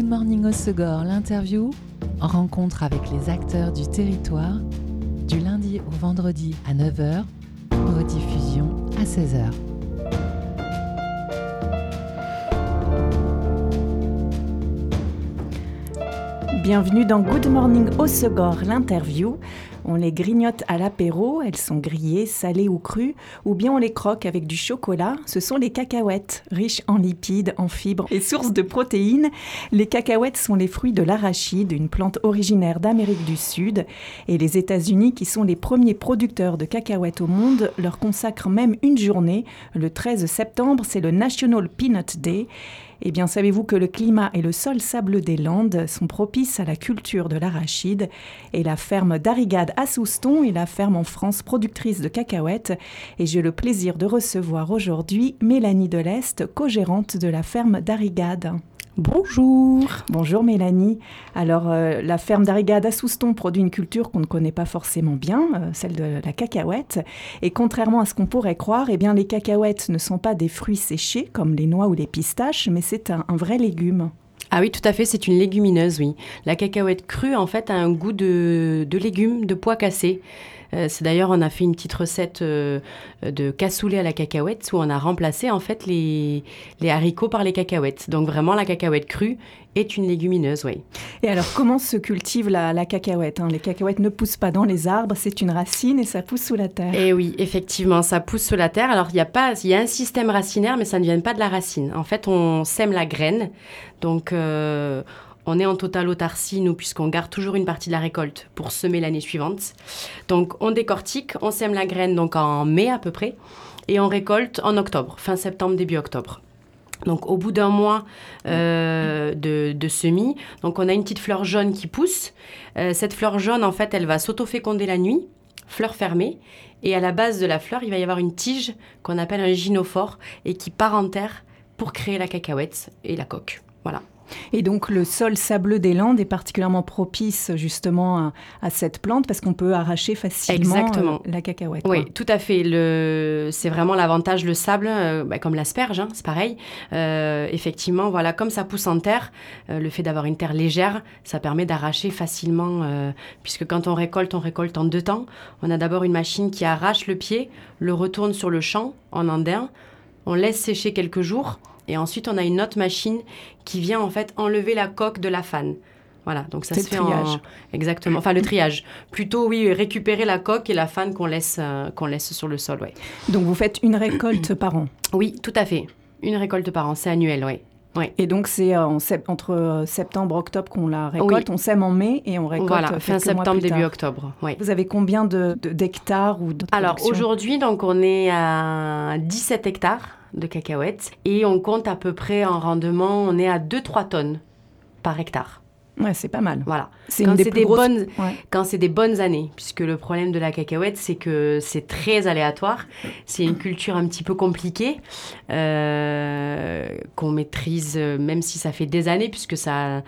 Good Morning Osegor, l'interview, en rencontre avec les acteurs du territoire, du lundi au vendredi à 9h, rediffusion à 16h. Bienvenue dans Good Morning Osegor, l'interview. On les grignote à l'apéro, elles sont grillées, salées ou crues, ou bien on les croque avec du chocolat. Ce sont les cacahuètes, riches en lipides, en fibres et sources de protéines. Les cacahuètes sont les fruits de l'arachide, une plante originaire d'Amérique du Sud. Et les États-Unis, qui sont les premiers producteurs de cacahuètes au monde, leur consacrent même une journée. Le 13 septembre, c'est le National Peanut Day. Eh bien, savez-vous que le climat et le sol sableux des Landes sont propices à la culture de l'arachide Et la ferme d'Arigade à Souston est la ferme en France productrice de cacahuètes. Et j'ai le plaisir de recevoir aujourd'hui Mélanie Deleste, co-gérante de la ferme d'Arigade. Bonjour. Bonjour Mélanie. Alors euh, la ferme d'Arigade à Souston produit une culture qu'on ne connaît pas forcément bien, euh, celle de la cacahuète. Et contrairement à ce qu'on pourrait croire, eh bien les cacahuètes ne sont pas des fruits séchés comme les noix ou les pistaches, mais c'est un, un vrai légume. Ah oui, tout à fait, c'est une légumineuse, oui. La cacahuète crue, en fait, a un goût de, de légumes, de pois cassés. Euh, c'est d'ailleurs, on a fait une petite recette euh, de cassoulet à la cacahuète où on a remplacé en fait les, les haricots par les cacahuètes. Donc vraiment, la cacahuète crue est une légumineuse, oui. Et alors, comment se cultive la, la cacahuète hein? Les cacahuètes ne poussent pas dans les arbres, c'est une racine et ça pousse sous la terre. Et oui, effectivement, ça pousse sous la terre. Alors, il y a pas, il y a un système racinaire, mais ça ne vient pas de la racine. En fait, on sème la graine, donc. Euh, on est en totale autarcie, nous, puisqu'on garde toujours une partie de la récolte pour semer l'année suivante. Donc, on décortique, on sème la graine donc en mai à peu près, et on récolte en octobre, fin septembre, début octobre. Donc, au bout d'un mois euh, de, semis, donc on a une petite fleur jaune qui pousse. Euh, cette fleur jaune, en fait, elle va s'autoféconder la nuit, fleur fermée, et à la base de la fleur, il va y avoir une tige qu'on appelle un gynophore et qui part en terre pour créer la cacahuète et la coque. Voilà. Et donc le sol sableux des Landes est particulièrement propice justement à, à cette plante parce qu'on peut arracher facilement Exactement. Euh, la cacahuète. Oui, tout à fait. Le... C'est vraiment l'avantage, le sable, euh, bah, comme l'asperge, hein, c'est pareil. Euh, effectivement, voilà, comme ça pousse en terre, euh, le fait d'avoir une terre légère, ça permet d'arracher facilement, puisque quand on récolte, on récolte en deux temps. On a d'abord une machine qui arrache le pied, le retourne sur le champ en andin, on laisse sécher quelques jours et ensuite, on a une autre machine qui vient en fait enlever la coque de la fan. Voilà, donc ça se fait triage. en... Exactement, enfin le triage. Plutôt, oui, récupérer la coque et la fan qu'on laisse, euh, qu'on laisse sur le sol, ouais. Donc vous faites une récolte par an Oui, tout à fait. Une récolte par an, c'est annuel, oui. Ouais. Et donc c'est euh, entre septembre et octobre qu'on la récolte, Oui. on sème en mai et on récolte Voilà, quelques fin septembre, début octobre, oui. Vous avez combien de- d'hectares ou de Alors aujourd'hui, donc on est à 17 hectares de cacahuètes et on compte à peu près en rendement, on est à 2-3 tonnes par hectare. Ouais, c'est pas mal. Voilà. C'est Quand des c'est des grosses- bonnes, Ouais. quand c'est des bonnes années, puisque le problème de la cacahuète, c'est que c'est très aléatoire. C'est une culture un petit peu compliquée euh, qu'on maîtrise, euh, même si ça fait des années, puisque ça,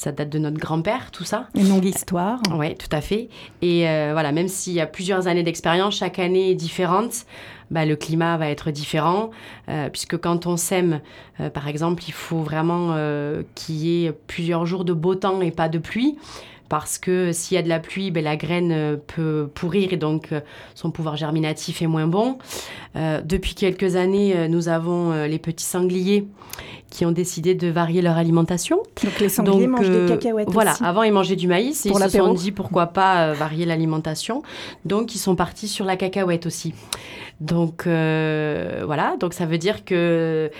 ça date de notre grand-père, tout ça. Une longue histoire. Oui, tout à fait. Et euh, voilà, même s'il y a plusieurs années d'expérience, chaque année est différente. Bah, le climat va être différent, euh, puisque quand on sème, euh, par exemple, il faut vraiment euh, qu'il y ait plusieurs jours de beau temps et pas de pluie, parce que s'il y a de la pluie, ben, la graine euh, peut pourrir et donc euh, son pouvoir germinatif est moins bon. Euh, depuis quelques années, nous avons les petits sangliers qui ont décidé de varier leur alimentation. Donc les sangliers Donc, mangent euh, des cacahuètes Voilà, aussi. avant ils mangeaient du maïs et Pour ils se sont dit pourquoi pas varier l'alimentation. Donc ils sont partis sur la cacahuète aussi. Donc euh, voilà, donc ça veut dire que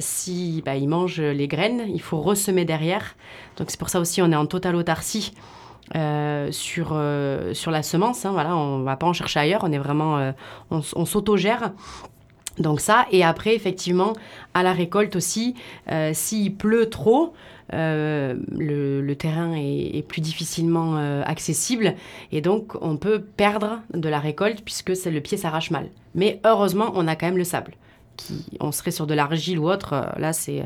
si bah, ils mangent les graines, il faut ressemer derrière. Donc c'est pour ça aussi on est en totale autarcie. euh, sur, euh, sur la semence, hein, voilà, on va pas en chercher ailleurs, on est vraiment, euh, on, on s'autogère. Donc ça, et après, effectivement, à la récolte aussi, s'il pleut trop, le, terrain est, plus difficilement accessible et donc on peut perdre de la récolte puisque le pied s'arrache mal. Mais heureusement, on a quand même le sable. On serait sur de l'argile ou autre, là c'est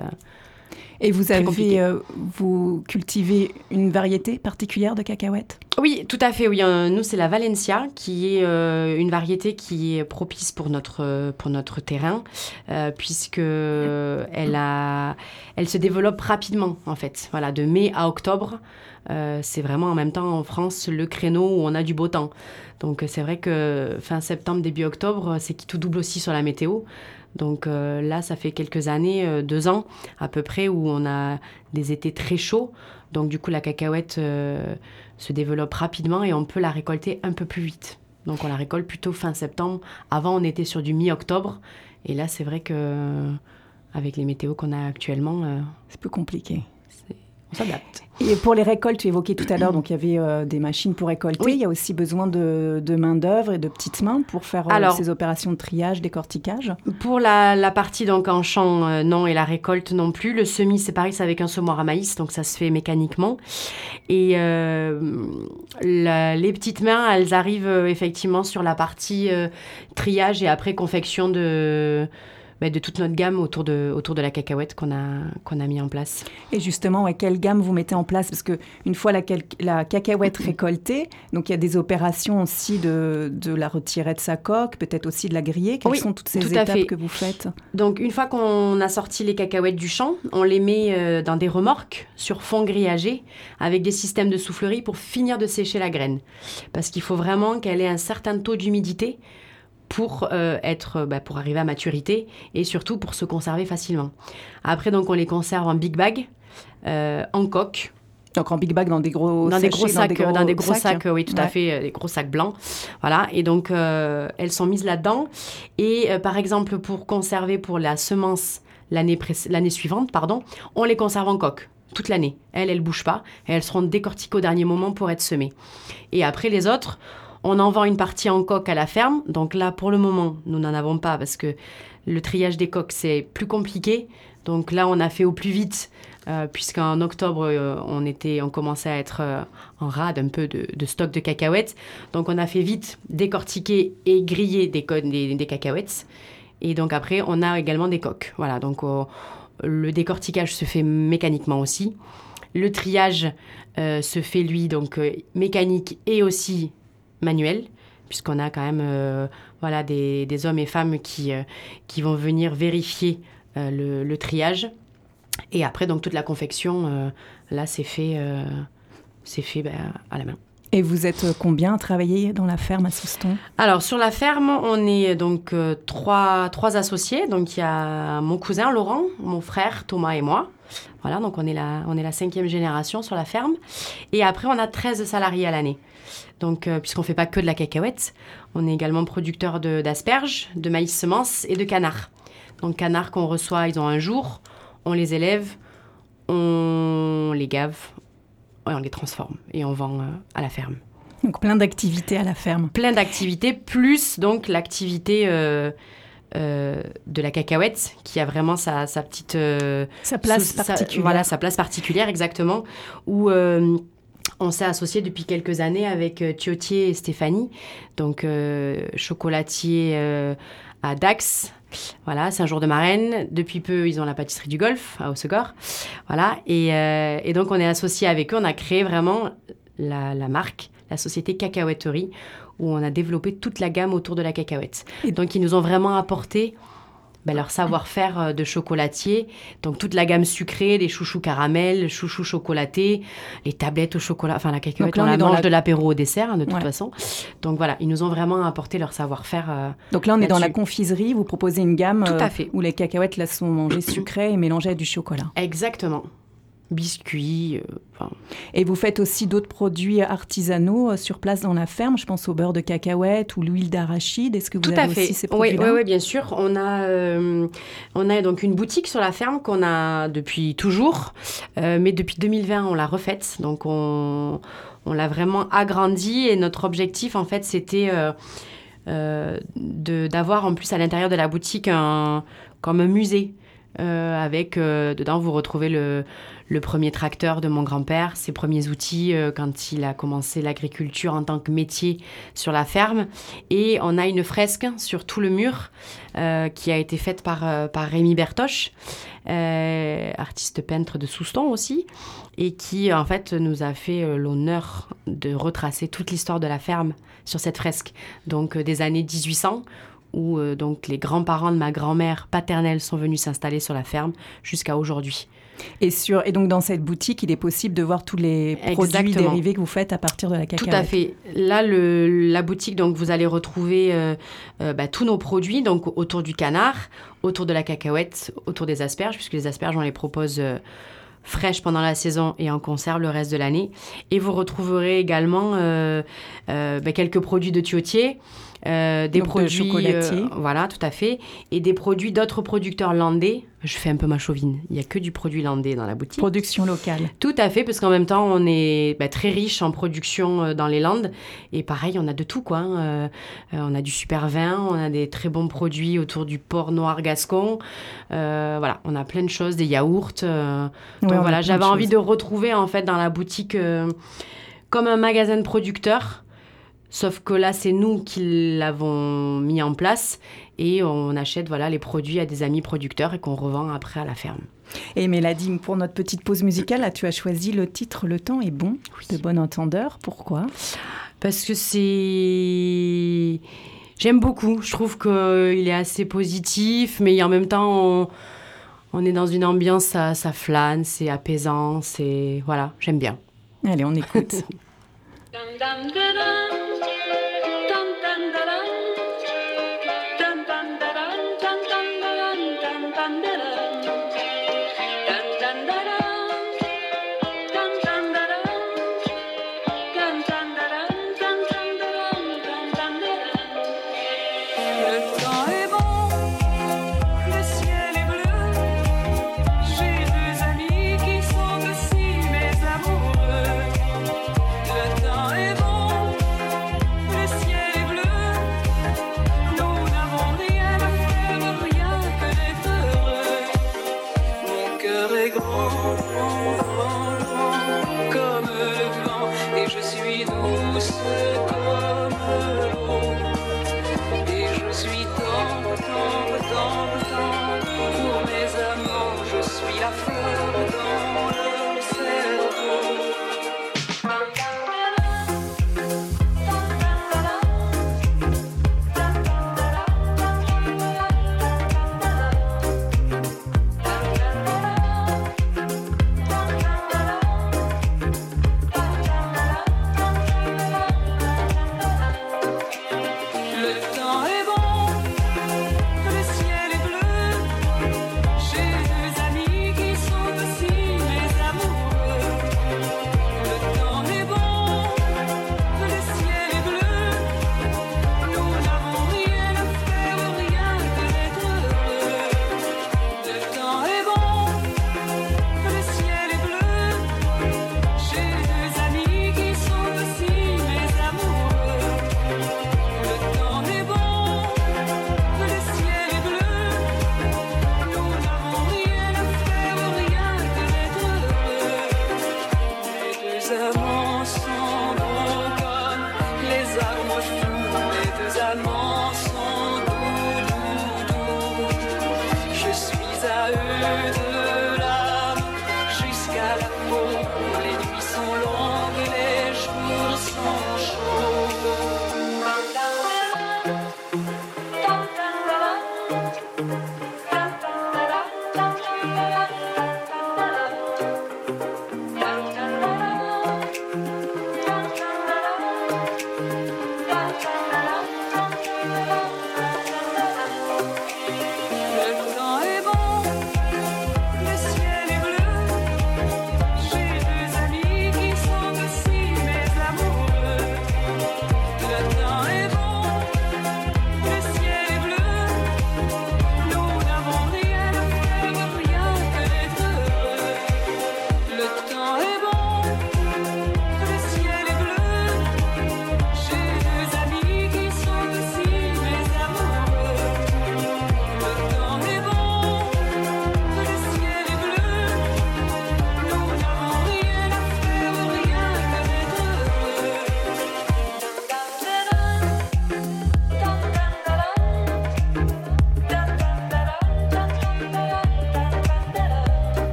Et vous avez, euh, vous cultivez une variété particulière de cacahuètes? Oui, tout à fait. Oui, nous c'est la Valencia qui est euh, une variété qui est propice pour notre pour notre terrain puisque elle a, elle se développe rapidement en fait. Voilà, de mai à octobre. c'est vraiment en même temps en France le créneau où on a du beau temps. Donc c'est vrai que fin septembre, début octobre, c'est qui tout double aussi sur la météo. Donc euh, là, ça fait quelques années, euh, deux ans à peu près, où on a des étés très chauds. Donc du coup, la cacahuète euh, se développe rapidement et on peut la récolter un peu plus vite. Donc on la récolte plutôt fin septembre. Avant, on était sur du mi-octobre. Et là, c'est vrai que avec les météos qu'on a actuellement, c'est plus compliqué. On s'adapte. Et pour les récoltes, tu évoquais tout à l'heure, donc il y avait euh, des machines pour récolter. Il y a aussi besoin de, main-d'œuvre et de petites mains pour faire euh, ces opérations de triage, décortiquage. Pour la, partie donc en champ, euh, non, et la récolte non plus. Le semis, c'est pareil, c'est avec un semoir à maïs, donc ça se fait mécaniquement. Et les petites mains, elles arrivent effectivement sur la partie triage et après confection de de toute notre gamme autour de, autour de la cacahuète qu'on a, qu'on a mis en place. Et justement, quelle gamme vous mettez en place? Parce qu'une fois la, la cacahuète récoltée, donc il y a des opérations aussi de, de la retirer de sa coque, peut-être aussi de la griller. Quelles sont toutes ces étapes que vous faites? Donc une fois qu'on a sorti les cacahuètes du champ, on les met euh, dans des remorques sur fond grillagé avec des systèmes de soufflerie pour finir de sécher la graine. Parce qu'il faut vraiment qu'elle ait un certain taux d'humidité pour euh, être bah, pour arriver à maturité et surtout pour se conserver facilement. Après donc on les conserve en big bag, euh, en coque. Donc en big bag dans des gros dans des gros sacs dans des gros, sacs, oui tout à fait euh, des gros sacs blancs voilà et donc elles sont mises là-dedans et par exemple pour conserver pour la semence l'année l'année suivante pardon on les conserve en coque toute l'année. Elles, elles bougent pas et elles seront décortiquées au dernier moment pour être semées. Et après les autres, on en vend une partie en coque à la ferme. Donc là, pour le moment, nous n'en avons pas parce que le triage des coques, c'est plus compliqué. Donc là, on a fait au plus vite, euh, puisqu'en octobre, euh, on, était, on commençait à être euh, en rade un peu de, stock de cacahuètes. Donc on a fait vite décortiquer et griller des, des, des cacahuètes. Et donc après, on a également des coques. Voilà, donc le décortiquage se fait mécaniquement aussi. Le triage se fait, lui, donc mécanique et aussi manuel, puisqu'on a quand même euh, voilà, des, hommes et femmes qui, euh, qui vont venir vérifier euh, le, triage. Et après, donc toute la confection, là, c'est fait, c'est fait ben, à la main. Et vous êtes combien à travailler dans la ferme à Souston Alors sur la ferme, on est donc trois, trois associés. Donc il y a mon cousin Laurent, mon frère Thomas et moi. Voilà, donc on est la, on est la cinquième génération sur la ferme. Et après, on a 13 salariés à l'année. Donc, euh, puisqu'on ne fait pas que de la cacahuète, on est également producteur d'asperges, de, maïs semences et de canards. Donc, canards qu'on reçoit, ils ont un jour, on les élève, on les gave, et on les transforme et on vend euh, à la ferme. Donc, plein d'activités à la ferme. Plein d'activités, plus donc l'activité. Euh, de la cacahuète qui a vraiment sa, petite sa place particulière voilà sa place particulière exactement où on s'est associé depuis quelques années avec euh, Thiotier et Stéphanie, donc euh, chocolatier euh, à Dax. Voilà, c'est un jour de marraine. Depuis peu, ils ont la pâtisserie du Golfe à Haussegor. Voilà, et, donc on est associé avec eux. On a créé vraiment la, marque, la société Cacahuèterie, où on a développé toute la gamme autour de la cacahuète. Et donc ils nous ont vraiment apporté ben, leur savoir-faire euh, de chocolatier. Donc toute la gamme sucrée, les chouchous caramel, chouchous chocolatés, les tablettes au chocolat, enfin la cacahuète, on la mange de l'apéro au dessert hein, de toute façon. Donc voilà, ils nous ont vraiment apporté leur savoir-faire. Euh, Donc là on est dans la confiserie, vous proposez une gamme tout à euh, où les cacahuètes là sont mangées sucrées et mélangées à du chocolat. Exactement biscuits. Euh, et vous faites aussi d'autres produits artisanaux euh, sur place dans la ferme. Je pense au beurre de cacahuète ou l'huile d'arachide. Est-ce que vous Tout avez à fait. aussi ces produits-là oui, oui, bien sûr. On a, euh, on a donc une boutique sur la ferme qu'on a depuis toujours, mais depuis 2020 on l'a refaite. Donc on, on l'a vraiment agrandie et notre objectif en fait c'était d'avoir en plus à l'intérieur de la boutique un, comme un musée avec dedans vous retrouvez le, premier tracteur de mon grand-père, ses premiers outils euh, quand il a commencé l'agriculture en tant que métier sur la ferme. Et on a une fresque sur tout le mur euh, qui a été faite par, euh, par Rémi Bertoche, artiste peintre de Souston aussi, et qui en fait nous a fait l'honneur de retracer toute l'histoire de la ferme sur cette fresque. Donc des années 1800 où donc les grands-parents de ma grand-mère paternelle sont venus s'installer sur la ferme jusqu'à aujourd'hui. Et, sur, et donc dans cette boutique, il est possible de voir tous les produits dérivés que vous faites à partir de la cacahuète. Tout à fait. Là, le, la boutique, donc vous allez retrouver euh, euh, bah, tous nos produits, donc autour du canard, autour de la cacahuète, autour des asperges, puisque les asperges, on les propose euh, fraîches pendant la saison et en conserve le reste de l'année. Et vous retrouverez également bah, quelques produits de tuyautier. Euh, des produits euh, voilà, tout à fait, et des produits d'autres producteurs landais. Je fais un peu ma chauvine. Il y a que du produit landais dans la boutique. Production locale. Tout à fait, parce qu'en même temps, on est bah, très riche en production euh, dans les Landes. Et pareil, on a de tout, quoi. Hein. on a du super vin, on a des très bons produits autour du port noir gascon. voilà, on a plein de choses, des yaourts. donc voilà, j'avais envie de retrouver en fait dans la boutique comme un magasin de producteurs Sauf que là, c'est nous qui l'avons mis en place et on achète voilà les produits à des amis producteurs et qu'on revend après à la ferme. Et Mélodie, pour notre petite pause musicale, là, tu as choisi le titre Le temps est bon de Bon Entendeur? Pourquoi? Parce que c'est. J'aime beaucoup. Je trouve qu'il est assez positif, mais en même temps, on, est dans une ambiance, ça, ça flâne, c'est apaisant, c'est. Voilà, j'aime bien. Allez, on écoute. Dum dum da dum.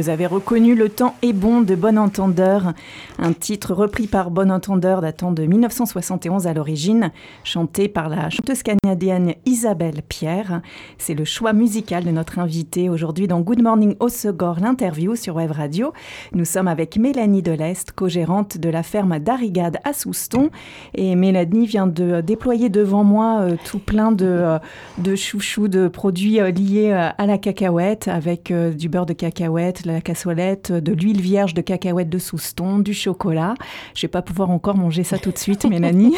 Vous avez reconnu Le temps est bon de Bon Entendeur, un titre repris par Bon Entendeur datant de 1971 à l'origine, chanté par la chanteuse canadienne Isabelle Pierre. C'est le choix musical de notre invité aujourd'hui dans Good Morning Osegor, l'interview sur Web Radio. Nous sommes avec Mélanie Delest, co-gérante de la ferme d'Arigade à Souston. Et Mélanie vient de déployer devant moi euh, tout plein de, euh, de chouchous, de produits euh, liés à la cacahuète, avec du beurre de cacahuète, la cassolette, de l'huile vierge de cacahuète de Souston, du chocolat. Je vais pas pouvoir encore manger ça tout de suite, Mélanie.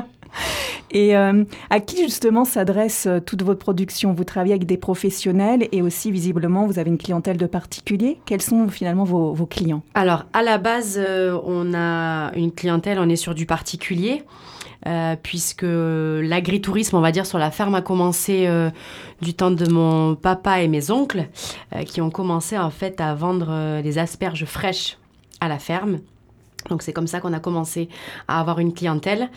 et euh, à qui justement s'adresse euh, toute votre production? Vous travaillez avec des professionnels et aussi visiblement vous avez une clientèle de particuliers. Quels sont finalement vos, clients? Alors à la base, euh, on a une clientèle, on est sur du particulier. Puisque l'agritourisme, on va dire, sur la ferme a commencé du temps de mon papa et mes oncles, qui ont commencé en fait à vendre des asperges fraîches à la ferme. Donc c'est comme ça qu'on a commencé à avoir une clientèle.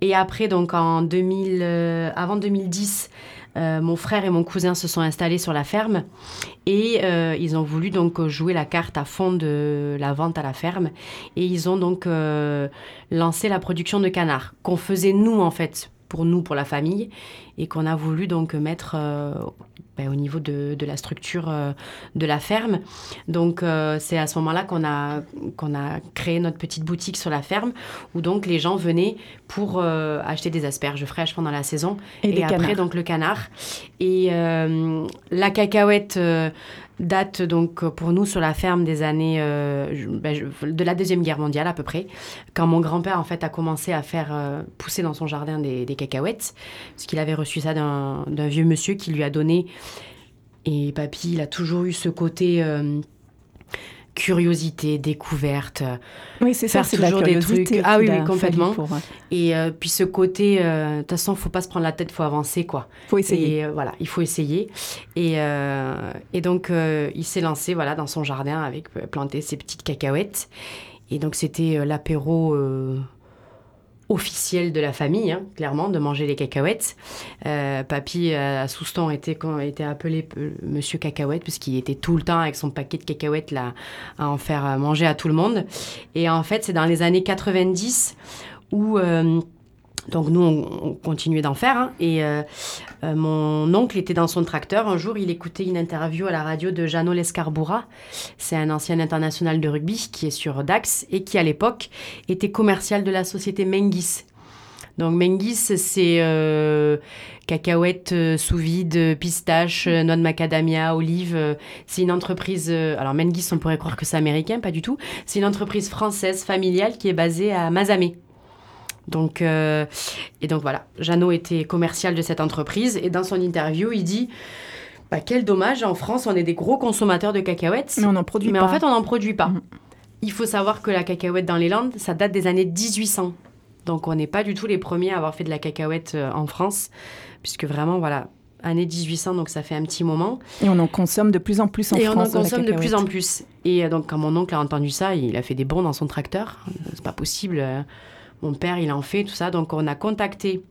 Et après, donc en 2000, euh, avant 2010, euh, mon frère et mon cousin se sont installés sur la ferme et euh, ils ont voulu donc jouer la carte à fond de la vente à la ferme et ils ont donc lancé la production de canards qu'on faisait nous en fait pour nous, pour la famille, et qu'on a voulu donc mettre euh, ben, au niveau de, la structure euh, de la ferme. Donc euh, c'est à ce moment-là qu'on a, qu'on a créé notre petite boutique sur la ferme, où donc les gens venaient pour acheter des asperges fraîches pendant la saison, et, après donc le canard. Et la cacahuète date donc pour nous sur la ferme des années euh, ben, de la deuxième guerre mondiale à peu près, quand mon grand-père en fait a commencé à faire euh, pousser dans son jardin des, cacahuètes, parce qu'il avait reçu ça d'un vieux monsieur qui lui a donné. Et papy, il a toujours eu ce côté euh, curiosité, découverte. Oui, c'est ça, c'est toujours des trucs. Ah oui, oui complètement. Et euh, puis ce côté, euh, de toute façon, faut pas se prendre la tête, faut avancer, quoi. Faut essayer. Et, euh, voilà, il faut essayer. Et, et donc, il s'est lancé, voilà, dans son jardin avec planter ses petites cacahuètes. Et donc, c'était l'apéro officiel de la famille, hein, clairement, de manger les cacahuètes. Euh, papy à Souston était, était appelé euh, Monsieur Cacahuète, puisqu'il était tout le temps avec son paquet de cacahuètes là, à en faire manger à tout le monde. Et en fait, c'est dans les années 90 où... Euh, donc nous, on, continuait d'en faire. Hein. et euh, euh, mon oncle était dans son tracteur. Un jour, il écoutait une interview à la radio de Jeannot Lescarboura. C'est un ancien international de rugby qui est sur Dax et qui, à l'époque, était commercial de la société Mengis. Donc Mengis, c'est euh, cacahuètes sous vide, pistaches, noix de macadamia, olives. c'est une entreprise. alors Mengis, on pourrait croire que c'est américain, pas du tout. C'est une entreprise française familiale qui est basée à Mazamet. Donc, euh, et donc voilà, Jeannot était commercial de cette entreprise et dans son interview, il dit bah, Quel dommage, en France, on est des gros consommateurs de cacahuètes. Mais on n'en produit mais pas. Mais en fait, on n'en produit pas. Mm. Il faut savoir que la cacahuète dans les Landes, ça date des années 1800. Donc, on n'est pas du tout les premiers à avoir fait de la cacahuète euh, en France, puisque vraiment, voilà, année 1800, donc ça fait un petit moment. Et on en consomme de plus en plus en France. Et on en consomme de plus en plus. Et euh, donc, quand mon oncle a entendu ça, il a fait des bons dans son tracteur. C'est pas possible. Mon père, il en fait, tout ça. Donc, on a contacté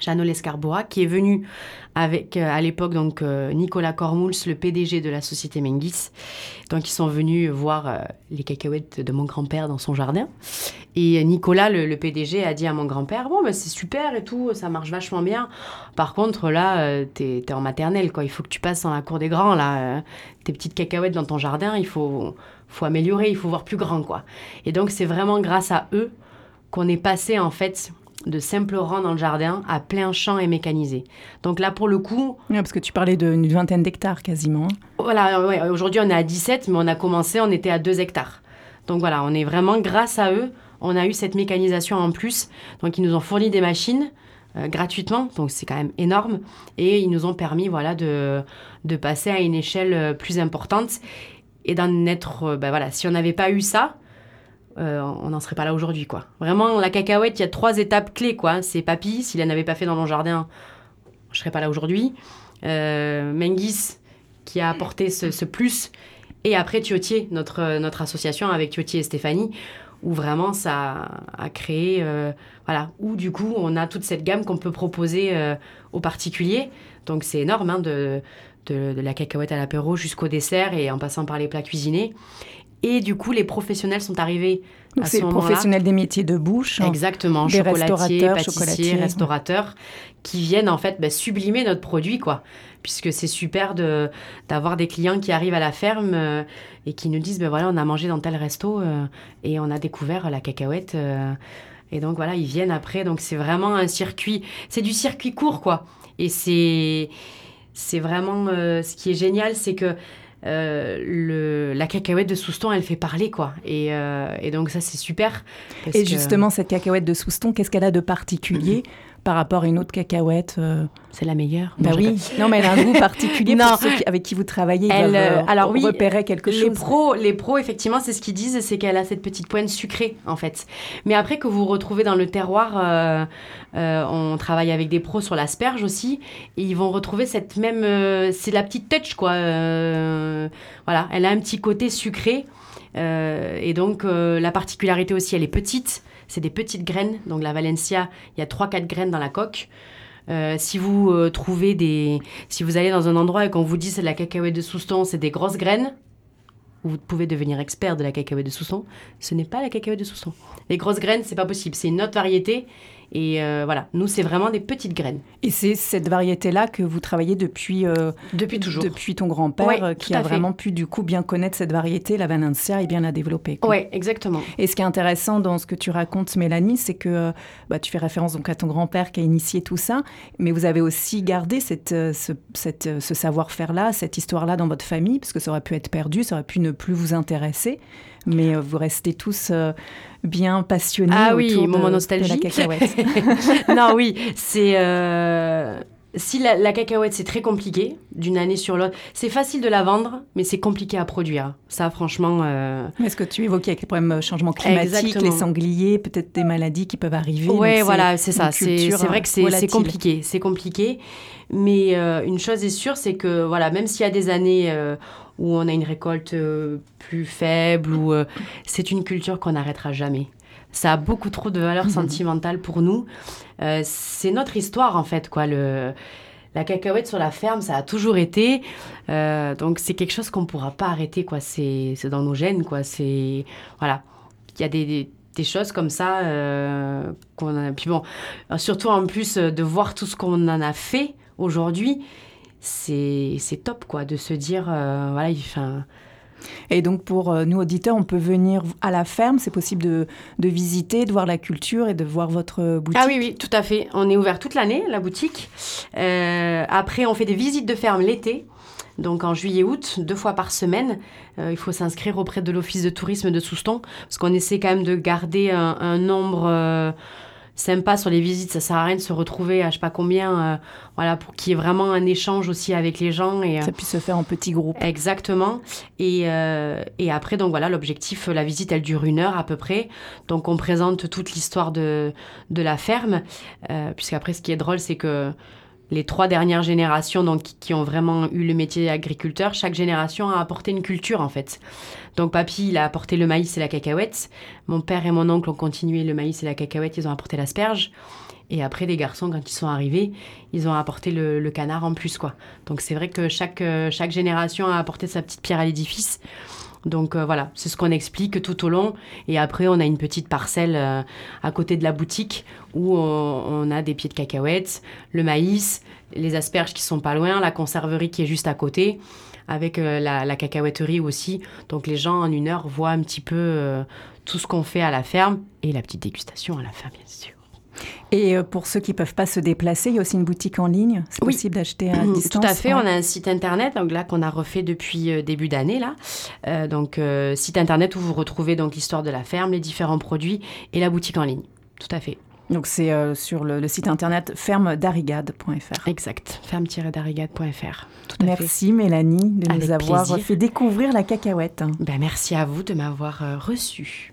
Jeannot Lescarbois, qui est venu avec, euh, à l'époque, donc euh, Nicolas Cormouls, le PDG de la société Mengis. Donc, ils sont venus voir euh, les cacahuètes de mon grand-père dans son jardin. Et Nicolas, le, PDG, a dit à mon grand-père Bon, ben, c'est super et tout, ça marche vachement bien. Par contre, là, t'es es en maternelle, quoi. Il faut que tu passes dans la cour des grands, là. tes petites cacahuètes dans ton jardin, il faut, faut améliorer, il faut voir plus grand, quoi. Et donc, c'est vraiment grâce à eux qu'on est passé en fait de simples rangs dans le jardin à plein champ et mécanisé. Donc là, pour le coup... parce que tu parlais d'une vingtaine d'hectares quasiment. Voilà, aujourd'hui on est à 17, mais on a commencé, on était à 2 hectares. Donc voilà, on est vraiment, grâce à eux, on a eu cette mécanisation en plus. Donc ils nous ont fourni des machines euh, gratuitement, donc c'est quand même énorme. Et ils nous ont permis voilà, de, de passer à une échelle euh, plus importante et d'en être... Euh, ben voilà, si on n'avait pas eu ça, euh, on n'en serait pas là aujourd'hui, quoi. Vraiment, la cacahuète, il y a trois étapes clés, quoi. C'est papy, s'il n'avait pas fait dans mon jardin, je serais pas là aujourd'hui. Euh, Mengis, qui a apporté ce, plus. Et après, Thiotier, notre, association avec Thiotier et Stéphanie, où vraiment ça a créé, euh, voilà, où du coup, on a toute cette gamme qu'on peut proposer aux particuliers. Donc, c'est énorme hein, de, de, la cacahuète à l'apéro jusqu'au dessert et en passant par les plats cuisinés. Et du coup, les professionnels sont arrivés Donc c'est les professionnels des métiers de bouche. Hein. Exactement, des chocolatiers, pâtissiers, restaurateurs, qui viennent en fait bah, sublimer notre produit, quoi. Puisque c'est super de, d'avoir des clients qui arrivent à la ferme euh, et qui nous disent, ben voilà, on a mangé dans tel resto euh, et on a découvert la cacahuète. Euh, et donc voilà, ils viennent après. Donc c'est vraiment un circuit, c'est du circuit court, quoi. Et c'est, c'est vraiment ce qui est génial, c'est que le, la cacahuète de Souston, elle fait parler, quoi. Et, euh, et donc, ça, c'est super. Et justement, cette cacahuète de Souston, qu'est-ce qu'elle a de particulier? Par rapport à une autre cacahuète euh, C'est la meilleure. Bah oui. Non, mais elle a un goût particulier pour ceux avec qui vous travaillez. elle, euh, alors oui, repérer quelque les Pros, les pros, effectivement, c'est ce qu'ils disent, c'est qu'elle a cette petite pointe sucrée, en fait. Mais après que vous retrouvez dans le terroir, euh, on travaille avec des pros sur l'asperge aussi, et ils vont retrouver cette même, c'est la petite touch, quoi. voilà, elle a un petit côté sucré. et donc, la particularité aussi, elle est petite c'est des petites graines. Donc la Valencia, il y a 3-4 graines dans la coque. Euh, si vous euh, trouvez des. Si vous allez dans un endroit et qu'on vous dit c'est de la cacahuète de Souston, c'est des grosses graines, vous pouvez devenir expert de la cacahuète de Souston. Ce n'est pas la cacahuète de Souston. Les grosses graines, c'est pas possible. C'est une autre variété. Et euh, voilà, nous, c'est vraiment des petites graines. Et c'est cette variété-là que vous travaillez depuis... Euh, depuis toujours. Depuis ton grand-père, euh, qui a vraiment pu, du coup, bien connaître cette variété, la Valencia, et bien la développer. Oui, exactement. Et ce qui est intéressant dans ce que tu racontes, Mélanie, c'est que bah, tu fais référence donc à ton grand-père qui a initié tout ça, mais vous avez aussi gardé cette, ce, cette, ce savoir-faire-là, cette histoire-là dans votre famille, parce que ça aurait pu être perdu, ça aurait pu ne plus vous intéresser mais vous restez tous bien passionné ah oui, autour moment de, nostalgique. la cacahuète. non, oui, c'est... Euh, si la, cacahuète, c'est très compliqué d'une année sur l'autre. C'est facile de la vendre, mais c'est compliqué à produire. Ça, franchement. Euh... Est-ce que tu évoquais avec les problèmes de euh, changement climatique, les sangliers, peut-être des maladies qui peuvent arriver Oui, voilà, c'est ça. C'est vrai que c'est compliqué. C'est compliqué. Mais euh, une chose est sûre, c'est que voilà, même s'il y a des années où on a une récolte plus faible, ou c'est une culture qu'on n'arrêtera jamais. Ça a beaucoup trop de valeur mhm. sentimentale pour nous. Euh, c'est notre histoire en fait, quoi. Le, la cacahuète sur la ferme, ça a toujours été. donc c'est quelque chose qu'on ne pourra pas arrêter, quoi. C'est dans nos gènes, quoi. C'est voilà. Il y a des, des choses comme ça qu'on a. Puis bon, surtout en plus de voir tout ce qu'on en a fait aujourd'hui, c'est top, quoi, de se dire, euh, voilà, enfin... Et donc pour euh, nous auditeurs, on peut venir à la ferme, c'est possible de, visiter, de voir la culture et de voir votre boutique. Ah oui, oui, tout à fait. On est ouvert toute l'année, la boutique. Euh, après, on fait des visites de ferme l'été. Donc en juillet-août, deux fois par semaine, il faut s'inscrire auprès de l'office de tourisme de Souston, parce qu'on essaie quand même de garder un nombre sympa sur les visites. Ça sert à rien de se retrouver à je sais pas combien, euh, voilà, pour qu'il y ait vraiment un échange aussi avec les gens. Et, euh, ça puisse se faire en petits groupes. Exactement. Et, euh, et après, donc voilà, l'objectif, la visite, elle dure une heure à peu près. Donc on présente toute l'histoire de, de la ferme. Puisqu'après, ce qui est drôle, c'est que les trois dernières générations donc, qui ont vraiment eu le métier d'agriculteur, chaque génération a apporté une culture en fait. Donc papy, il a apporté le maïs et la cacahuète. Mon père et mon oncle ont continué le maïs et la cacahuète, ils ont apporté l'asperge. Et après, les garçons, quand ils sont arrivés, ils ont apporté le, canard en plus, quoi. Donc c'est vrai que chaque, euh, chaque génération a apporté sa petite pierre à l'édifice. Donc euh, voilà, c'est ce qu'on explique tout au long. Et après, on a une petite parcelle euh, à côté de la boutique où on, a des pieds de cacahuètes, le maïs, les asperges qui sont pas loin, la conserverie qui est juste à côté, avec euh, la, la, cacahuèterie aussi. Donc les gens en une heure voient un petit peu tout ce qu'on fait à la ferme et la petite dégustation à la ferme, bien sûr. Et euh, pour ceux qui ne peuvent pas se déplacer, il y a aussi une boutique en ligne. C'est possible d'acheter à distance. Tout à fait. On a un site internet, donc là qu'on a refait depuis euh, début d'année là. Euh, donc site internet où vous retrouvez donc l'histoire de la ferme, les différents produits et la boutique en ligne. Tout à fait. Donc c'est sur le, site internet ferme-darigade.fr. Exact, ferme-darigade.fr. Merci Mélanie de nous avoir fait découvrir la cacahuète. Ben, merci à vous de m'avoir reçu.